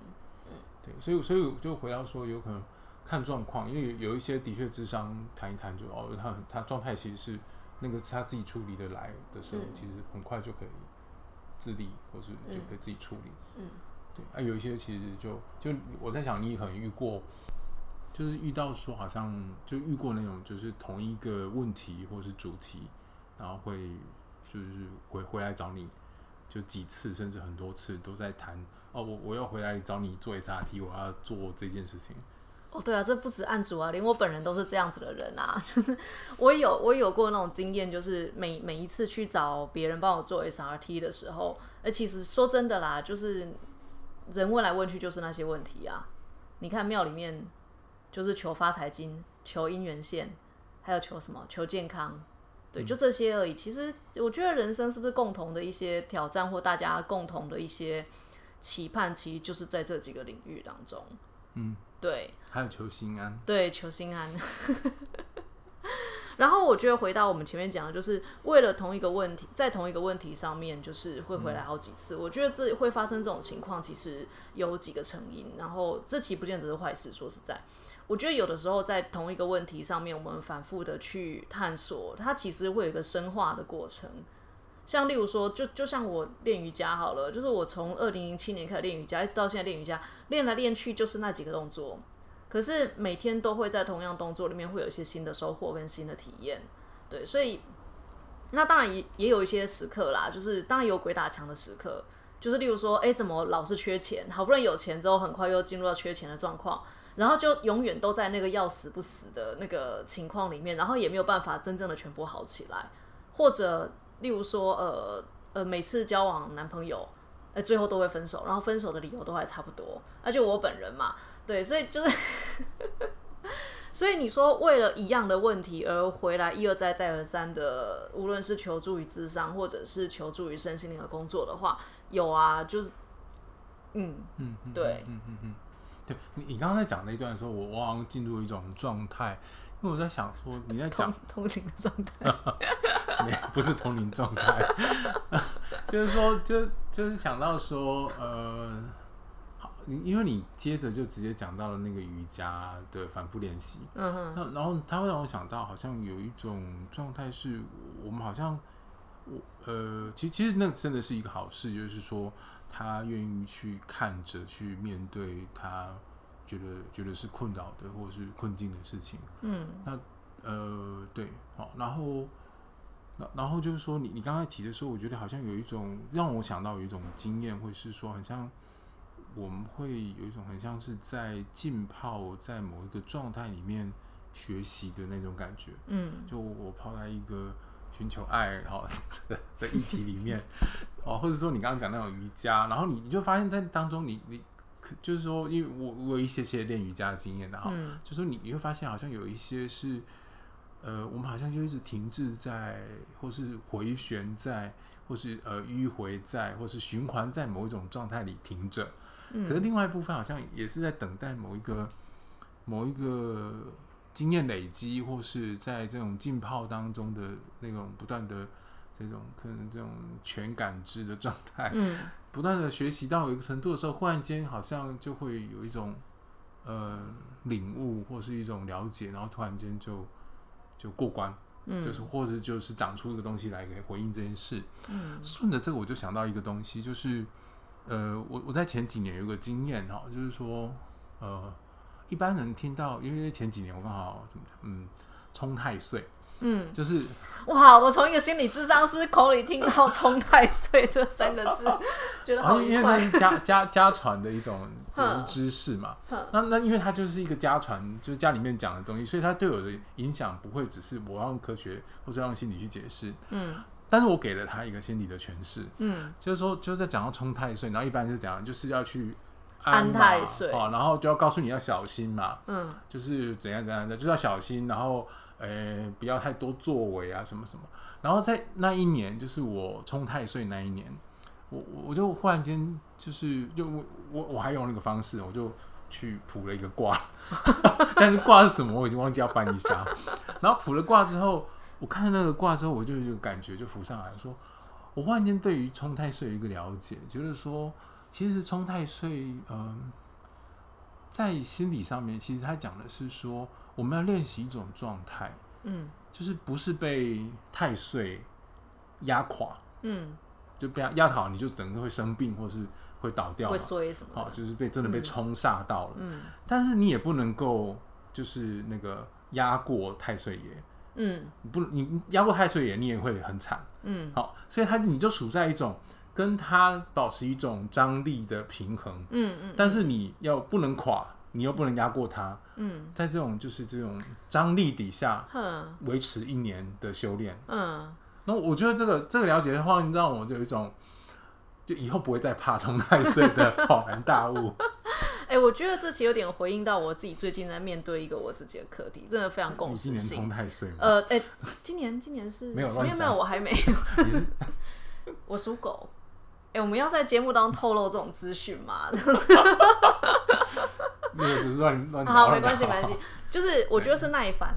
嗯，对，所以所以就回到说，有可能看状况，因为有一些的确智商谈一谈就哦，他他状态其实是那个他自己处理的来的时候，其实很快就可以。自立，或是就可以自己处理。嗯，对啊，有一些其实就就我在想，你可能遇过，就是遇到说好像就遇过那种，就是同一个问题或是主题，然后会就是回回来找你，就几次甚至很多次都在谈哦，我我要回来找你做 SRT，我要做这件事情。哦，对啊，这不止案主啊，连我本人都是这样子的人啊。就是我有我有过那种经验，就是每每一次去找别人帮我做 SRT 的时候，呃，其实说真的啦，就是人问来问去就是那些问题啊。你看庙里面就是求发财金、求姻缘线，还有求什么？求健康，对，就这些而已。其实我觉得人生是不是共同的一些挑战，或大家共同的一些期盼，其实就是在这几个领域当中。嗯。对，还有求心安。对，求心安。然后我觉得回到我们前面讲的，就是为了同一个问题，在同一个问题上面，就是会回来好几次。我觉得这会发生这种情况，其实有几个成因。然后这其实不见得是坏事。说实在，我觉得有的时候在同一个问题上面，我们反复的去探索，它其实会有一个深化的过程。像例如说，就就像我练瑜伽好了，就是我从二零零七年开始练瑜伽，一直到现在练瑜伽，练来练去就是那几个动作，可是每天都会在同样动作里面会有一些新的收获跟新的体验，对，所以那当然也也有一些时刻啦，就是当然有鬼打墙的时刻，就是例如说，哎，怎么老是缺钱，好不容易有钱之后，很快又进入到缺钱的状况，然后就永远都在那个要死不死的那个情况里面，然后也没有办法真正的全部好起来，或者。例如说，呃呃，每次交往男朋友，哎，最后都会分手，然后分手的理由都还差不多。而且我本人嘛，对，所以就是，所以你说为了一样的问题而回来一而再再而三的，无论是求助于智商，或者是求助于身心灵的工作的话，有啊，就是，嗯嗯，对，嗯嗯嗯，对你你刚刚在讲那一段的时候，我我好像进入一种状态。因为我在想说，你在讲通灵的状态，不是通灵状态，就是说，就就是想到说，呃，好，因为你接着就直接讲到了那个瑜伽的反复练习，嗯哼，那然后他会让我想到，好像有一种状态是，我们好像，我呃，其实其实那真的是一个好事，就是说他愿意去看着去面对他。觉得觉得是困扰的或者是困境的事情，嗯，那呃对，好，然后，然然后就是说，你你刚才提的时候，我觉得好像有一种让我想到有一种经验，会是说，好像我们会有一种很像是在浸泡在某一个状态里面学习的那种感觉，嗯，就我泡在一个寻求爱好的议题里面，哦，或者说你刚刚讲那种瑜伽，然后你你就发现在当中，你你。就是说，因为我我有一些些练瑜伽的经验的哈，就说你你会发现好像有一些是，呃，我们好像就一直停滞在，或是回旋在，或是呃迂回在，或是循环在某一种状态里停着。可是另外一部分好像也是在等待某一个某一个经验累积，或是在这种浸泡当中的那种不断的这种可能这种全感知的状态。嗯。不断的学习到一个程度的时候，忽然间好像就会有一种呃领悟，或是一种了解，然后突然间就就过关，嗯，就是或者就是长出一个东西来给回应这件事。嗯，顺着这个我就想到一个东西，就是呃，我我在前几年有个经验哈，就是说呃，一般人听到，因为前几年我刚好怎么讲，嗯，冲太岁。嗯，就是哇！我从一个心理智商师口里听到“冲太岁”这三个字，觉得好因为那是家家家传的一种 就是知识嘛。那那因为它就是一个家传，就是家里面讲的东西，所以它对我的影响不会只是我要用科学或者用心理去解释。嗯，但是我给了他一个心理的诠释。嗯，就是说，就是在讲到冲太岁，然后一般是怎样，就是要去安太岁哦，然后就要告诉你要小心嘛。嗯，就是怎样怎样的，就是要小心，然后。呃，不要太多作为啊，什么什么。然后在那一年，就是我冲太岁那一年，我我就忽然间就是就我我我还用那个方式，我就去卜了一个卦，但是卦是什么我已经忘记要翻一下。然后卜了卦之后，我看那个卦之后，我就有感觉就浮上来说，我忽然间对于冲太岁有一个了解，就是说其实冲太岁，嗯，在心理上面，其实他讲的是说。我们要练习一种状态，嗯，就是不是被太岁压垮，嗯，就被压垮，你就整个会生病，或是会倒掉，会衰什么？哦，就是被真的被冲煞到了，嗯，但是你也不能够就是那个压过太岁爷，嗯，不，你压过太岁也，你也会很惨，嗯，好，所以他你就处在一种跟他保持一种张力的平衡，嗯嗯，但是你要不能垮。你又不能压过他，嗯，在这种就是这种张力底下，维持一年的修炼，嗯，那我觉得这个这个了解的话，让我就有一种，就以后不会再怕冲太岁的恍然大悟。哎，我觉得这其实有点回应到我自己最近在面对一个我自己的课题，真的非常共识性。今年冲太岁吗？呃，哎，今年今年是没有没有没有，我还没有。我属狗。哎，我们要在节目当中透露这种资讯吗？那个只是乱乱好，没关系，没关系。就是我觉得是耐烦，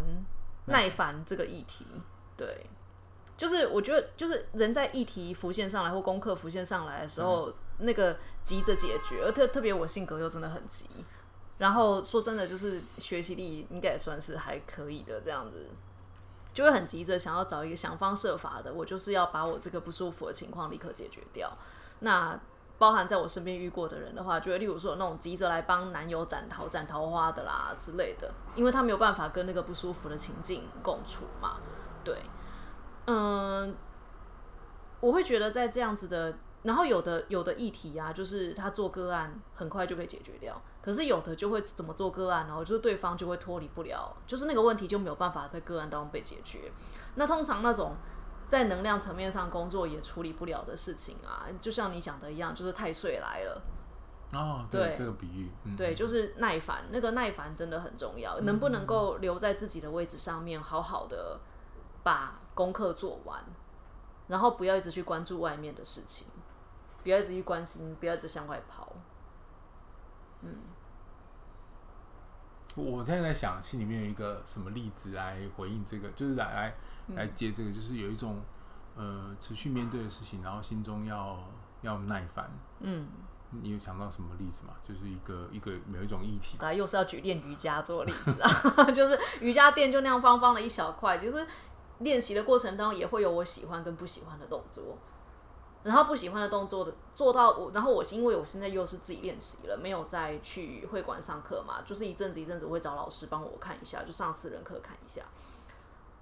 耐烦这个议题，对，就是我觉得就是人在议题浮现上来或功课浮现上来的时候，那个急着解决，而特特别我性格又真的很急。然后说真的，就是学习力应该也算是还可以的，这样子就会很急着想要找一个想方设法的，我就是要把我这个不舒服的情况立刻解决掉。那。包含在我身边遇过的人的话，就会例如说那种急着来帮男友斩桃、斩桃花的啦之类的，因为他没有办法跟那个不舒服的情境共处嘛。对，嗯，我会觉得在这样子的，然后有的有的议题啊，就是他做个案很快就可以解决掉，可是有的就会怎么做个案，然后就是对方就会脱离不了，就是那个问题就没有办法在个案当中被解决。那通常那种。在能量层面上工作也处理不了的事情啊，就像你讲的一样，就是太岁来了。哦，对，这个比喻，对，就是耐烦，那个耐烦真的很重要。能不能够留在自己的位置上面，好好的把功课做完，然后不要一直去关注外面的事情，不要一直去关心，不要一直向外跑。嗯，我现在在想，心里面有一个什么例子来回应这个，就是来来。来接这个，就是有一种呃持续面对的事情，然后心中要要耐烦。嗯，你有想到什么例子吗？就是一个一个有一种议题。啊，又是要举练瑜伽做例子啊，就是瑜伽垫就那样方方的一小块，就是练习的过程当中也会有我喜欢跟不喜欢的动作，然后不喜欢的动作的做到我，然后我因为我现在又是自己练习了，没有再去会馆上课嘛，就是一阵子一阵子会找老师帮我看一下，就上私人课看一下。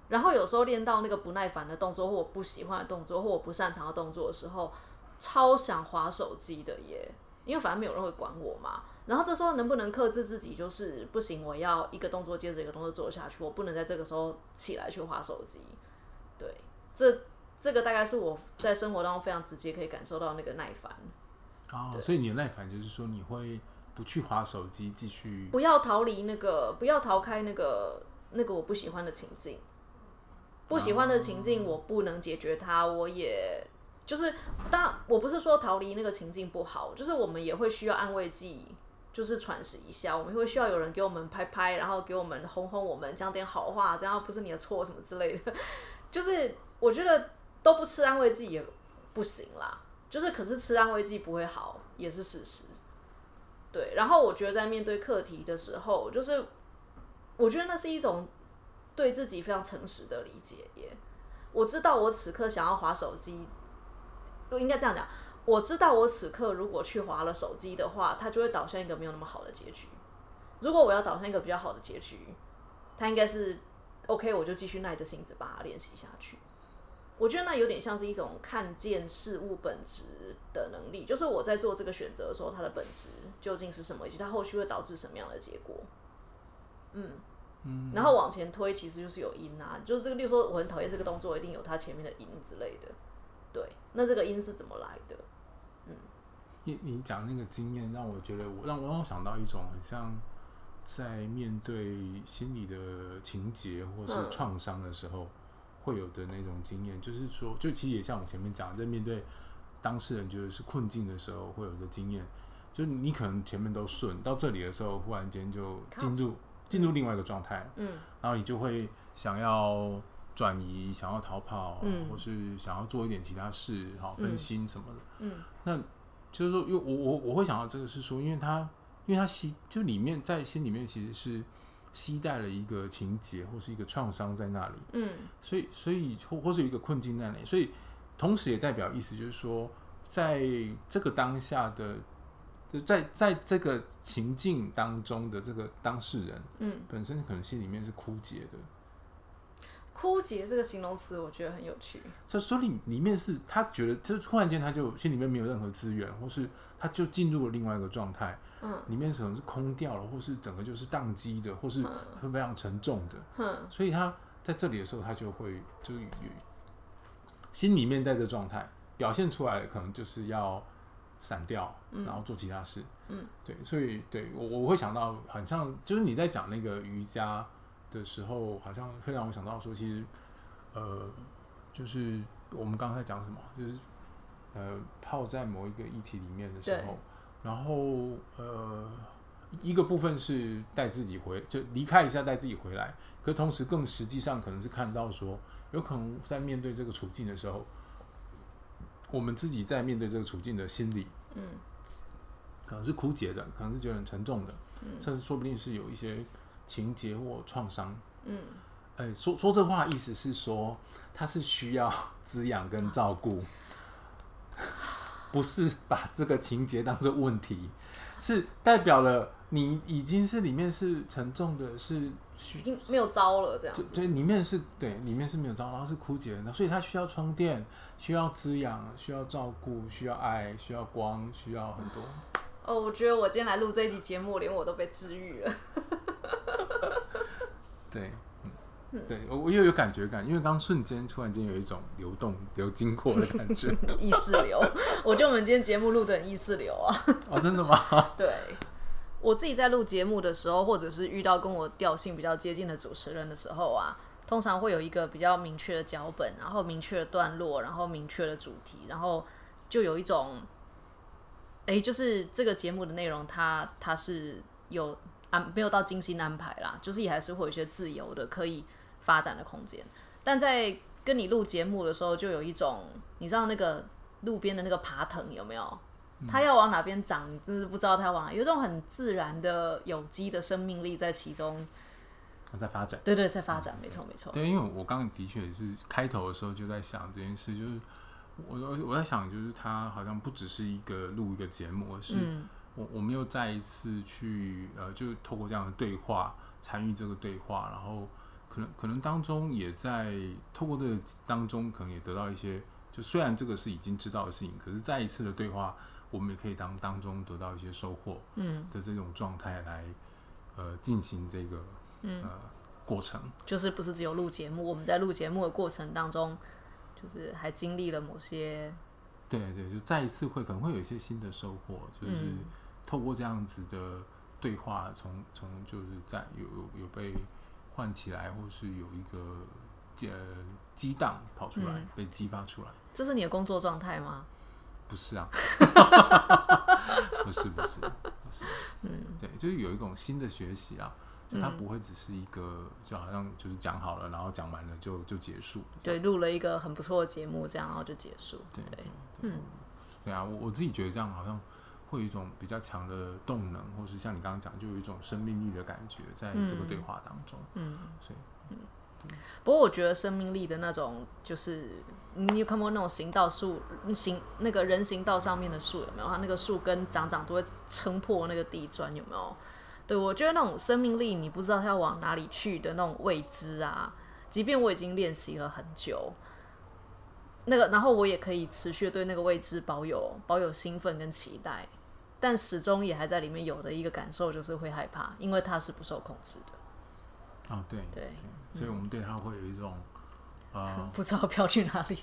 然后有时候练到那个不耐烦的动作，或我不喜欢的动作，或我不擅长的动作的时候，超想划手机的耶，因为反正没有人会管我嘛。然后这时候能不能克制自己，就是不行，我要一个动作接着一个动作做下去，我不能在这个时候起来去划手机。对，这这个大概是我在生活当中非常直接可以感受到那个耐烦。哦，所以你的耐烦就是说你会不去划手机，继续不要逃离那个，不要逃开那个那个我不喜欢的情境。不喜欢的情境，我不能解决它，我也就是，当然我不是说逃离那个情境不好，就是我们也会需要安慰剂，就是喘息一下，我们会需要有人给我们拍拍，然后给我们哄哄我们，讲点好话，这样不是你的错什么之类的。就是我觉得都不吃安慰剂也不行啦，就是可是吃安慰剂不会好也是事实。对，然后我觉得在面对课题的时候，就是我觉得那是一种。对自己非常诚实的理解耶，我知道我此刻想要划手机，应该这样讲。我知道我此刻如果去划了手机的话，它就会导向一个没有那么好的结局。如果我要导向一个比较好的结局，它应该是 OK，我就继续耐着性子把它练习下去。我觉得那有点像是一种看见事物本质的能力，就是我在做这个选择的时候，它的本质究竟是什么，以及它后续会导致什么样的结果。嗯嗯。然后往前推，其实就是有因啊，就是这个，例如说我很讨厌这个动作，一定有它前面的因之类的。对，那这个因是怎么来的？嗯，你你讲那个经验，让我觉得我让我让我想到一种很像在面对心理的情节或是创伤的时候会有的那种经验，就是说，就其实也像我前面讲，在面对当事人觉得是困境的时候会有的经验，就你可能前面都顺，到这里的时候，忽然间就进入。进入另外一个状态，嗯，然后你就会想要转移，想要逃跑，嗯，或是想要做一点其他事，好分心什么的，嗯，那就是说，因为我我我会想到这个是说，因为他因为他心就里面在心里面其实是期待了一个情节或是一个创伤在那里，嗯，所以所以或或是有一个困境在那里，所以同时也代表意思就是说，在这个当下的。就在在这个情境当中的这个当事人，嗯，本身可能心里面是枯竭的。枯竭这个形容词，我觉得很有趣。所以说里里面是他觉得，就是突然间他就心里面没有任何资源，或是他就进入了另外一个状态，嗯，里面可能是空掉了，或是整个就是宕机的，或是会非常沉重的，嗯，所以他在这里的时候，他就会就是心里面在这状态表现出来，可能就是要。散掉，然后做其他事。嗯，对，所以对我我会想到，很像就是你在讲那个瑜伽的时候，好像会让我想到说，其实呃，就是我们刚才讲什么，就是呃，泡在某一个议题里面的时候，然后呃，一个部分是带自己回，就离开一下，带自己回来。可同时，更实际上可能是看到说，有可能在面对这个处境的时候。我们自己在面对这个处境的心理，嗯，可能是枯竭的，可能是觉得很沉重的，嗯，甚至说不定是有一些情节或创伤，嗯，哎，说说这话意思是说，他是需要 滋养跟照顾，不是把这个情节当做问题，是代表了你已经是里面是沉重的，是。已经没有招了，这样。对，里面是对，里面是没有招，然后是枯竭的，所以它需要充电，需要滋养，需要照顾，需要爱，需要光，需要很多。哦，我觉得我今天来录这一期节目，连我都被治愈了。对，嗯，对我我又有感觉感，因为刚瞬间突然间有一种流动流经过的感觉，意识流。我觉得我们今天节目录的很意识流啊。哦，真的吗？对。我自己在录节目的时候，或者是遇到跟我调性比较接近的主持人的时候啊，通常会有一个比较明确的脚本，然后明确的段落，然后明确的主题，然后就有一种，哎，就是这个节目的内容，它它是有安没有到精心安排啦，就是也还是会有一些自由的可以发展的空间。但在跟你录节目的时候，就有一种，你知道那个路边的那个爬藤有没有？它要往哪边长，你真是不知道它往哪。有一种很自然的有机的生命力在其中，在发展。对对，在发展，没错没错。对，因为我刚刚的确也是开头的时候就在想这件事，就是我我我在想，就是它好像不只是一个录一个节目，而是我我们又再一次去呃，就透过这样的对话参与这个对话，然后可能可能当中也在透过这个当中，可能也得到一些，就虽然这个是已经知道的事情，可是再一次的对话。我们也可以当当中得到一些收获，嗯的这种状态来，呃，进行这个呃过程，就是不是只有录节目，我们在录节目的过程当中，就是还经历了某些，对对，就再一次会可能会有一些新的收获，就是。透过这样子的对话，从从就是在有有有被唤起来，或是有一个呃激荡跑出来，被激发出来。这是你的工作状态吗？不是啊，不是不是不是，嗯，对，就是有一种新的学习啊。就它不会只是一个，就好像就是讲好了，然后讲完了就就结束。对，录了一个很不错的节目，这样然后就结束。对对，嗯，对啊，我我自己觉得这样好像会有一种比较强的动能，或是像你刚刚讲，就有一种生命力的感觉，在这个对话当中。嗯，所以，嗯，不过我觉得生命力的那种，就是你有看过那种行道树，行那个人行道上面的树有没有？它那个树根长长都会撑破那个地砖，有没有？对，我觉得那种生命力，你不知道它要往哪里去的那种未知啊，即便我已经练习了很久，那个，然后我也可以持续对那个未知保有保有兴奋跟期待，但始终也还在里面有的一个感受就是会害怕，因为它是不受控制的。啊，对对，所以我们对它会有一种呃，不知道飘去哪里。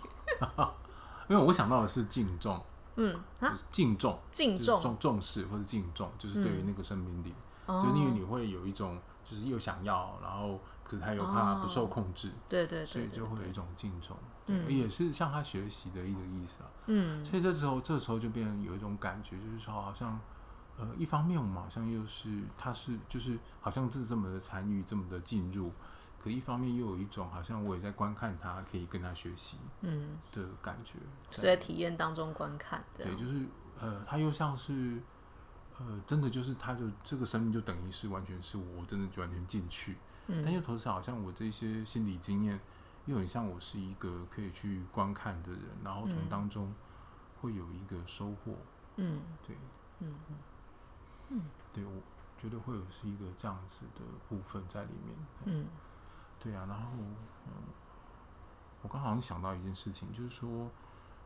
因为我想到的是敬重，嗯啊，敬重敬重重重视或者敬重，就是对于那个生命力。就是因为你会有一种，就是又想要，然后可是他又怕不受控制，对对对，所以就会有一种敬重，嗯，也是向他学习的一个意思啊，嗯，所以这时候这时候就变成有一种感觉，就是说好像，呃，一方面我们好像又是他是就是好像是这么的参与，这么的进入，可一方面又有一种好像我也在观看他，可以跟他学习，嗯。的感觉，是在体验当中观看，对，就是呃，他又像是。呃，真的就是，他就这个生命就等于是完全是我真的就完全进去，嗯，但又同时好像我这些心理经验又很像我是一个可以去观看的人，然后从当中会有一个收获，嗯，对，嗯。嗯。对我觉得会有是一个这样子的部分在里面，嗯，对啊，然后嗯，我刚好像想到一件事情，就是说，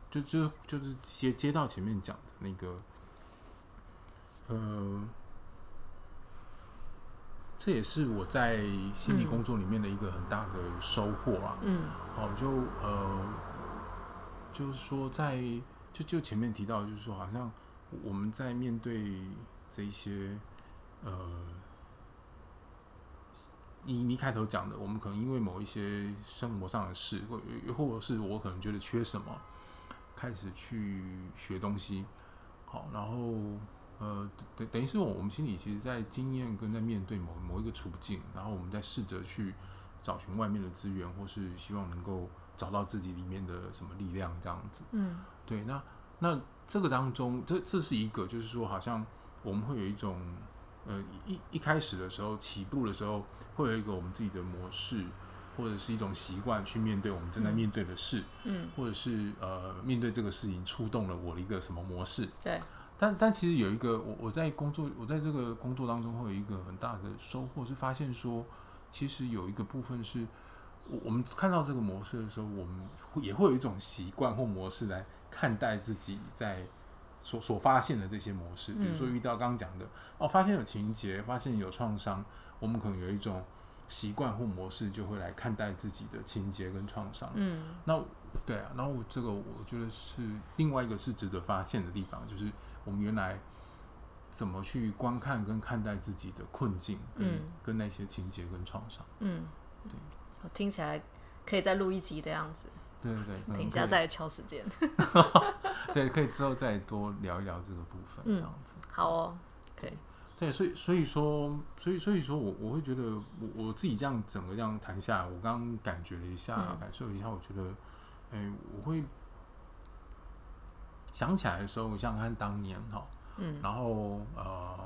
就就就是接接到前面讲的那个。呃，这也是我在心理工作里面的一个很大的收获啊。嗯，哦，就呃，就是说，在就就前面提到，就是说，好像我们在面对这一些呃，你你开头讲的，我们可能因为某一些生活上的事，或或者是我可能觉得缺什么，开始去学东西，好，然后。呃，等等于是我我们心里其实，在经验跟在面对某某一个处境，然后我们在试着去找寻外面的资源，或是希望能够找到自己里面的什么力量这样子。嗯，对。那那这个当中，这这是一个，就是说，好像我们会有一种，呃，一一开始的时候起步的时候，会有一个我们自己的模式，或者是一种习惯去面对我们正在面对的事。嗯，或者是呃，面对这个事情触动了我的一个什么模式？对。但但其实有一个我我在工作我在这个工作当中会有一个很大的收获是发现说，其实有一个部分是，我我们看到这个模式的时候，我们会也会有一种习惯或模式来看待自己在所所发现的这些模式。比如说遇到刚刚讲的哦，发现有情节，发现有创伤，我们可能有一种习惯或模式就会来看待自己的情节跟创伤。嗯，那对啊，然后这个我觉得是另外一个是值得发现的地方，就是。我们原来怎么去观看跟看待自己的困境，嗯，跟那些情节跟创伤，嗯，对，听起来可以再录一集的样子，对对对，等一下再敲时间 对，可以之后再多聊一聊这个部分，这样子，好哦，可以，对，所以所以说，所以所以说我我会觉得，我我自己这样整个这样谈下来，我刚刚感觉了一下，感受一下，我觉得，哎，我会。想起来的时候，我想想看当年哈，嗯，然后呃，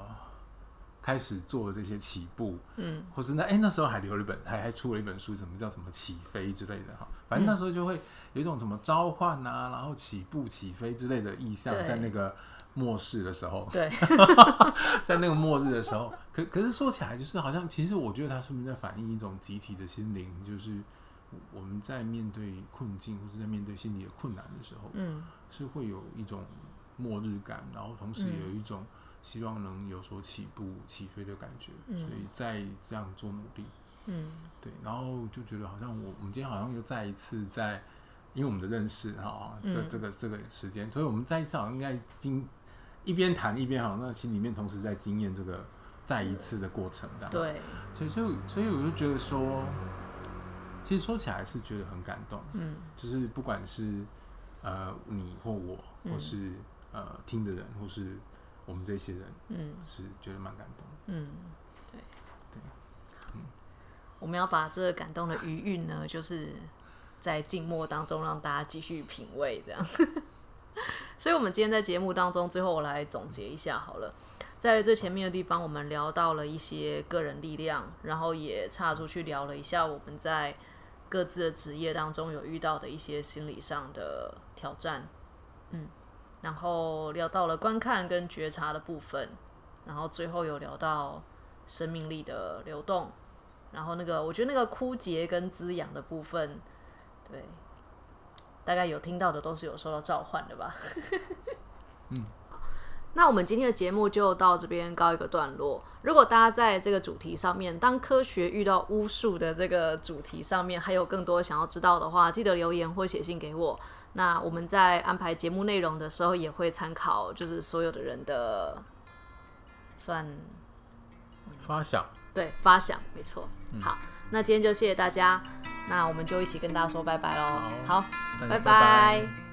开始做这些起步，嗯，或是那哎那时候还留了一本，还还出了一本书，什么叫什么起飞之类的哈，反正那时候就会有一种什么召唤啊，然后起步、起飞之类的意象，在那个末世的时候，对，在那个末日的时候，可可是说起来，就是好像其实我觉得它是不是在反映一种集体的心灵，就是。我们在面对困境或者在面对心理的困难的时候，嗯，是会有一种末日感，然后同时也有一种希望能有所起步、起飞的感觉，所以在这样做努力，嗯，对，然后就觉得好像我我们今天好像又再一次在，因为我们的认识哈，这这个这个时间，所以我们再一次好像应该经一边谈一边好，那心里面同时在经验这个再一次的过程的。对，所以就所以我就觉得说，其实说起来是觉得很感动。嗯，就是不管是呃你或我，或是呃听的人，或是我们这些人，嗯，是觉得蛮感动。嗯，对对，嗯，我们要把这个感动的余韵呢，就是在静默当中让大家继续品味，这样。所以，我们今天在节目当中，最后我来总结一下好了。在最前面的地方，我们聊到了一些个人力量，然后也岔出去聊了一下我们在各自的职业当中有遇到的一些心理上的挑战。嗯，然后聊到了观看跟觉察的部分，然后最后有聊到生命力的流动，然后那个我觉得那个枯竭跟滋养的部分，对。大概有听到的都是有受到召唤的吧。嗯，那我们今天的节目就到这边告一个段落。如果大家在这个主题上面，当科学遇到巫术的这个主题上面，还有更多想要知道的话，记得留言或写信给我。那我们在安排节目内容的时候，也会参考就是所有的人的算发想，对发想没错。好。那今天就谢谢大家，那我们就一起跟大家说拜拜喽。好，拜拜。